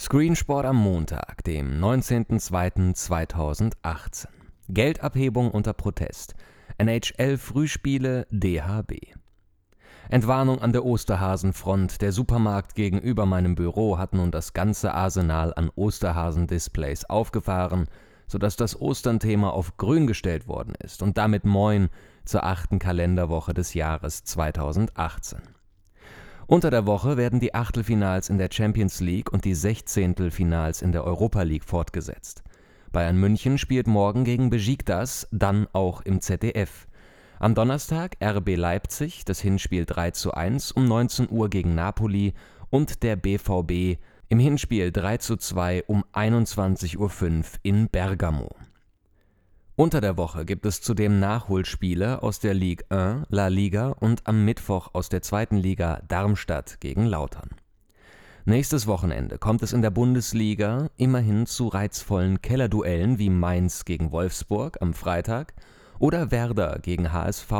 Screensport am Montag, dem 19.02.2018. Geldabhebung unter Protest. NHL-Frühspiele DHB. Entwarnung an der Osterhasenfront. Der Supermarkt gegenüber meinem Büro hat nun das ganze Arsenal an Osterhasen-Displays aufgefahren, sodass das Osternthema auf grün gestellt worden ist und damit moin zur achten Kalenderwoche des Jahres 2018. Unter der Woche werden die Achtelfinals in der Champions League und die Sechzehntelfinals in der Europa League fortgesetzt. Bayern München spielt morgen gegen Besiktas, dann auch im ZDF. Am Donnerstag RB Leipzig, das Hinspiel 3 zu 1 um 19 Uhr gegen Napoli und der BVB im Hinspiel 3 zu 2 um 21.05 Uhr in Bergamo. Unter der Woche gibt es zudem Nachholspiele aus der Ligue 1, La Liga und am Mittwoch aus der zweiten Liga Darmstadt gegen Lautern. Nächstes Wochenende kommt es in der Bundesliga immerhin zu reizvollen Kellerduellen wie Mainz gegen Wolfsburg am Freitag oder Werder gegen HSV,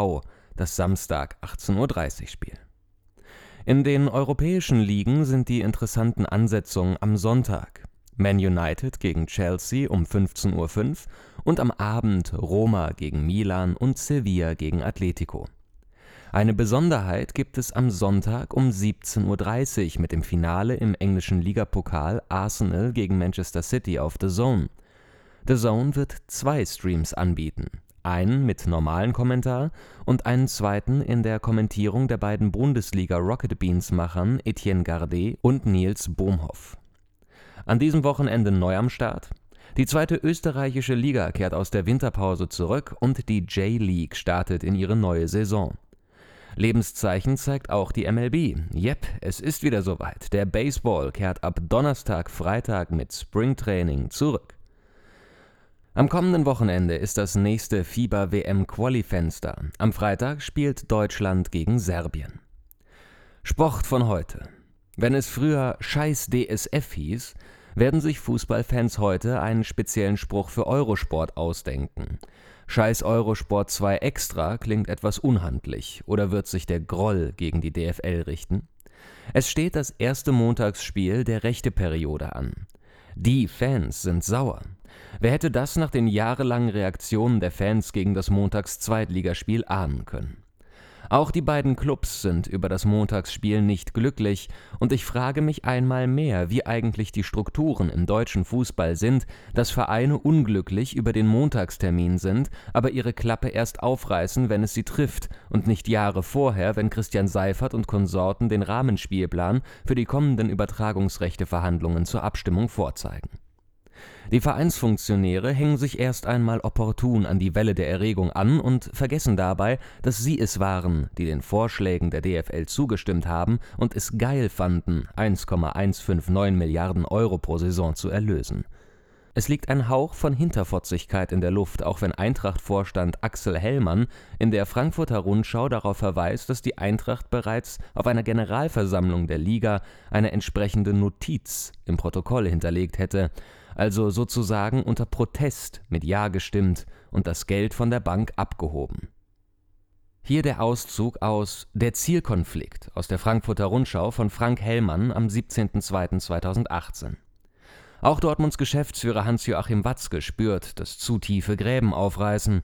das Samstag 18.30 Uhr Spiel. In den europäischen Ligen sind die interessanten Ansetzungen am Sonntag. Man United gegen Chelsea um 15.05 Uhr und am Abend Roma gegen Milan und Sevilla gegen Atletico. Eine Besonderheit gibt es am Sonntag um 17.30 Uhr mit dem Finale im englischen Ligapokal Arsenal gegen Manchester City auf The Zone. The Zone wird zwei Streams anbieten. Einen mit normalen Kommentar und einen zweiten in der Kommentierung der beiden Bundesliga Rocket Beans Machern Etienne Gardet und Nils Bohmhoff. An diesem Wochenende neu am Start. Die zweite österreichische Liga kehrt aus der Winterpause zurück und die J-League startet in ihre neue Saison. Lebenszeichen zeigt auch die MLB. Yep, es ist wieder soweit. Der Baseball kehrt ab Donnerstag, Freitag mit Springtraining zurück. Am kommenden Wochenende ist das nächste FIBA-WM-Quali-Fenster. Am Freitag spielt Deutschland gegen Serbien. Sport von heute. Wenn es früher Scheiß DSF hieß, werden sich Fußballfans heute einen speziellen Spruch für Eurosport ausdenken. Scheiß Eurosport 2 Extra klingt etwas unhandlich, oder wird sich der Groll gegen die DFL richten? Es steht das erste Montagsspiel der Rechte-Periode an. Die Fans sind sauer. Wer hätte das nach den jahrelangen Reaktionen der Fans gegen das Montags-Zweitligaspiel ahnen können? Auch die beiden Clubs sind über das Montagsspiel nicht glücklich, und ich frage mich einmal mehr, wie eigentlich die Strukturen im deutschen Fußball sind, dass Vereine unglücklich über den Montagstermin sind, aber ihre Klappe erst aufreißen, wenn es sie trifft, und nicht Jahre vorher, wenn Christian Seifert und Konsorten den Rahmenspielplan für die kommenden Übertragungsrechteverhandlungen zur Abstimmung vorzeigen. Die Vereinsfunktionäre hängen sich erst einmal opportun an die Welle der Erregung an und vergessen dabei, dass sie es waren, die den Vorschlägen der DFL zugestimmt haben und es geil fanden, 1,159 Milliarden Euro pro Saison zu erlösen. Es liegt ein Hauch von Hinterfotzigkeit in der Luft, auch wenn Eintracht-Vorstand Axel Hellmann in der Frankfurter Rundschau darauf verweist, dass die Eintracht bereits auf einer Generalversammlung der Liga eine entsprechende Notiz im Protokoll hinterlegt hätte, also sozusagen unter Protest mit Ja gestimmt und das Geld von der Bank abgehoben. Hier der Auszug aus Der Zielkonflikt aus der Frankfurter Rundschau von Frank Hellmann am 17.02.2018. Auch Dortmunds Geschäftsführer Hans-Joachim Watzke spürt, dass zu tiefe Gräben aufreißen.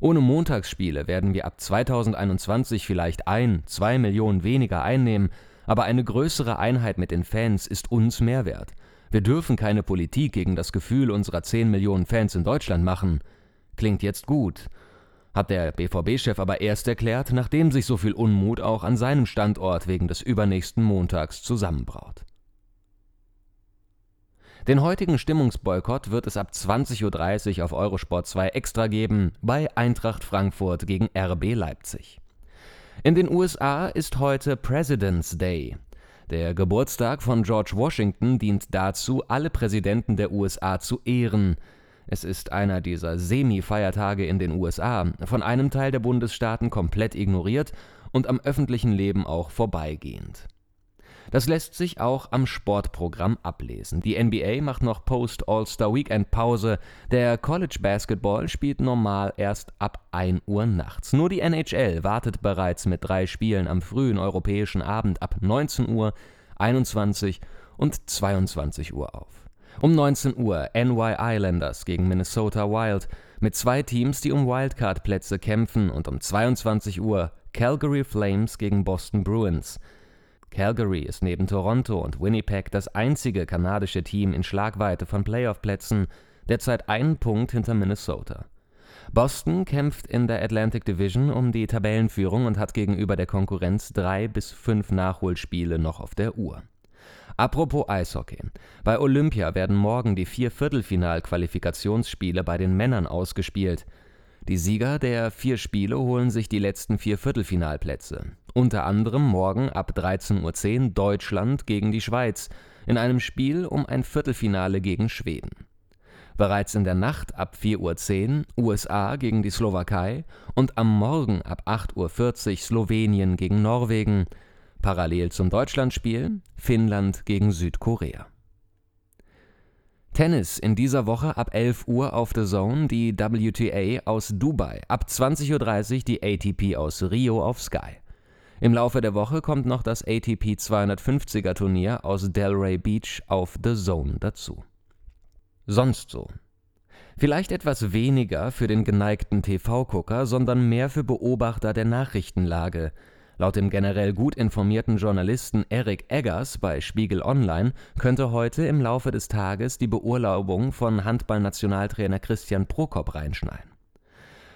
Ohne Montagsspiele werden wir ab 2021 vielleicht ein, zwei Millionen weniger einnehmen, aber eine größere Einheit mit den Fans ist uns Mehrwert. Wir dürfen keine Politik gegen das Gefühl unserer 10 Millionen Fans in Deutschland machen. Klingt jetzt gut. Hat der BVB-Chef aber erst erklärt, nachdem sich so viel Unmut auch an seinem Standort wegen des übernächsten Montags zusammenbraut. Den heutigen Stimmungsboykott wird es ab 20.30 Uhr auf Eurosport 2 extra geben bei Eintracht Frankfurt gegen RB Leipzig. In den USA ist heute President's Day, der Geburtstag von George Washington dient dazu, alle Präsidenten der USA zu ehren. Es ist einer dieser Semi-Feiertage in den USA, von einem Teil der Bundesstaaten komplett ignoriert und am öffentlichen Leben auch vorbeigehend. Das lässt sich auch am Sportprogramm ablesen. Die NBA macht noch Post-All-Star-Weekend Pause. Der College Basketball spielt normal erst ab 1 Uhr nachts. Nur die NHL wartet bereits mit drei Spielen am frühen europäischen Abend ab 19 Uhr, 21 und 22 Uhr auf. Um 19 Uhr NY Islanders gegen Minnesota Wild mit zwei Teams, die um Wildcard-Plätze kämpfen und um 22 Uhr Calgary Flames gegen Boston Bruins. Calgary ist neben Toronto und Winnipeg das einzige kanadische Team in Schlagweite von Playoff-Plätzen, derzeit einen Punkt hinter Minnesota. Boston kämpft in der Atlantic Division um die Tabellenführung und hat gegenüber der Konkurrenz drei bis fünf Nachholspiele noch auf der Uhr. Apropos Eishockey. Bei Olympia werden morgen die vier Viertelfinal-Qualifikationsspiele bei den Männern ausgespielt. Die Sieger der vier Spiele holen sich die letzten vier Viertelfinalplätze. Unter anderem morgen ab 13.10 Uhr Deutschland gegen die Schweiz in einem Spiel um ein Viertelfinale gegen Schweden. Bereits in der Nacht ab 4.10 Uhr USA gegen die Slowakei und am Morgen ab 8.40 Uhr Slowenien gegen Norwegen. Parallel zum Deutschlandspiel Finnland gegen Südkorea. Tennis in dieser Woche ab 11 Uhr auf The Zone, die WTA aus Dubai, ab 20.30 Uhr die ATP aus Rio auf Sky. Im Laufe der Woche kommt noch das ATP 250er Turnier aus Delray Beach auf The Zone dazu. Sonst so. Vielleicht etwas weniger für den geneigten TV-Gucker, sondern mehr für Beobachter der Nachrichtenlage – Laut dem generell gut informierten Journalisten Eric Eggers bei Spiegel Online könnte heute im Laufe des Tages die Beurlaubung von Handballnationaltrainer Christian Prokop reinschneiden.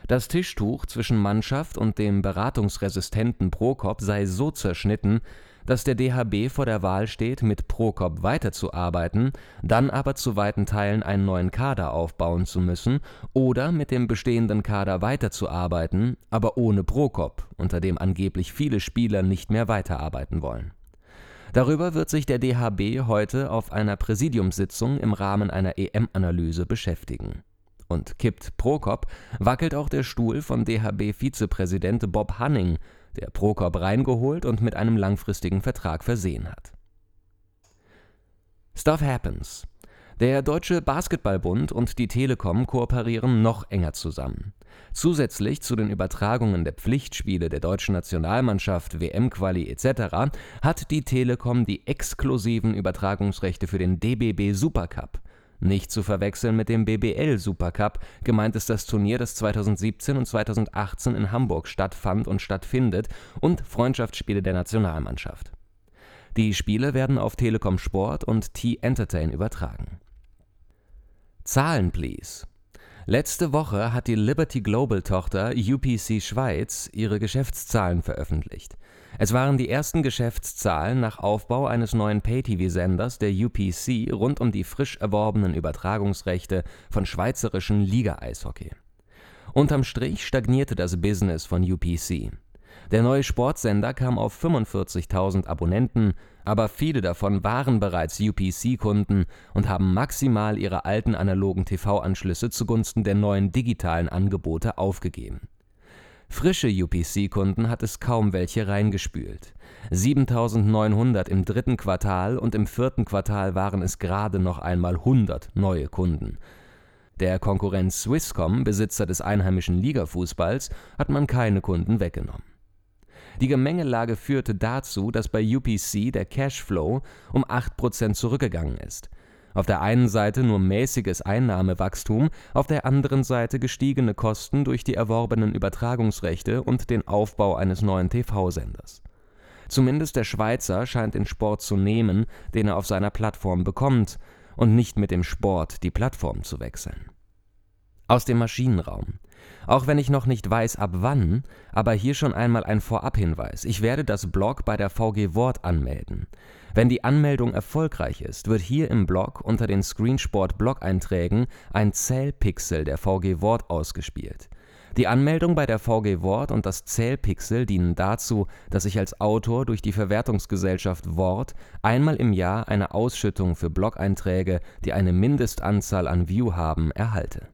Das Tischtuch zwischen Mannschaft und dem beratungsresistenten Prokop sei so zerschnitten, dass der DHB vor der Wahl steht, mit Prokop weiterzuarbeiten, dann aber zu weiten Teilen einen neuen Kader aufbauen zu müssen oder mit dem bestehenden Kader weiterzuarbeiten, aber ohne Prokop, unter dem angeblich viele Spieler nicht mehr weiterarbeiten wollen. Darüber wird sich der DHB heute auf einer Präsidiumssitzung im Rahmen einer EM-Analyse beschäftigen. Und kippt Prokop, wackelt auch der Stuhl von DHB-Vizepräsident Bob Hanning, der Prokop reingeholt und mit einem langfristigen Vertrag versehen hat. Stuff happens. Der Deutsche Basketballbund und die Telekom kooperieren noch enger zusammen. Zusätzlich zu den Übertragungen der Pflichtspiele der deutschen Nationalmannschaft, WM-Quali etc. hat die Telekom die exklusiven Übertragungsrechte für den DBB Supercup, nicht zu verwechseln mit dem BBL Supercup, gemeint ist das Turnier, das 2017 und 2018 in Hamburg stattfand und stattfindet, und Freundschaftsspiele der Nationalmannschaft. Die Spiele werden auf Telekom Sport und T-Entertain übertragen. Zahlen, please. Letzte Woche hat die Liberty Global Tochter UPC Schweiz ihre Geschäftszahlen veröffentlicht. Es waren die ersten Geschäftszahlen nach Aufbau eines neuen Pay-TV-Senders der UPC rund um die frisch erworbenen Übertragungsrechte von schweizerischem Liga-Eishockey. Unterm Strich stagnierte das Business von UPC. Der neue Sportsender kam auf 45.000 Abonnenten, aber viele davon waren bereits UPC-Kunden und haben maximal ihre alten analogen TV-Anschlüsse zugunsten der neuen digitalen Angebote aufgegeben. Frische UPC-Kunden hat es kaum welche reingespült. 7900 im dritten Quartal und im vierten Quartal waren es gerade noch einmal 100 neue Kunden. Der Konkurrent Swisscom, Besitzer des einheimischen Ligafußballs, hat man keine Kunden weggenommen. Die Gemengelage führte dazu, dass bei UPC der Cashflow um 8% zurückgegangen ist. Auf der einen Seite nur mäßiges Einnahmewachstum, auf der anderen Seite gestiegene Kosten durch die erworbenen Übertragungsrechte und den Aufbau eines neuen TV-Senders. Zumindest der Schweizer scheint den Sport zu nehmen, den er auf seiner Plattform bekommt, und nicht mit dem Sport die Plattform zu wechseln. Aus dem Maschinenraum. Auch wenn ich noch nicht weiß, ab wann, aber hier schon einmal ein Vorabhinweis. Ich werde das Blog bei der VG Wort anmelden. Wenn die Anmeldung erfolgreich ist, wird hier im Blog unter den Screensport-Blog-Einträgen ein Zählpixel der VG Wort ausgespielt. Die Anmeldung bei der VG Wort und das Zählpixel dienen dazu, dass ich als Autor durch die Verwertungsgesellschaft Wort einmal im Jahr eine Ausschüttung für Blog-Einträge, die eine Mindestanzahl an View haben, erhalte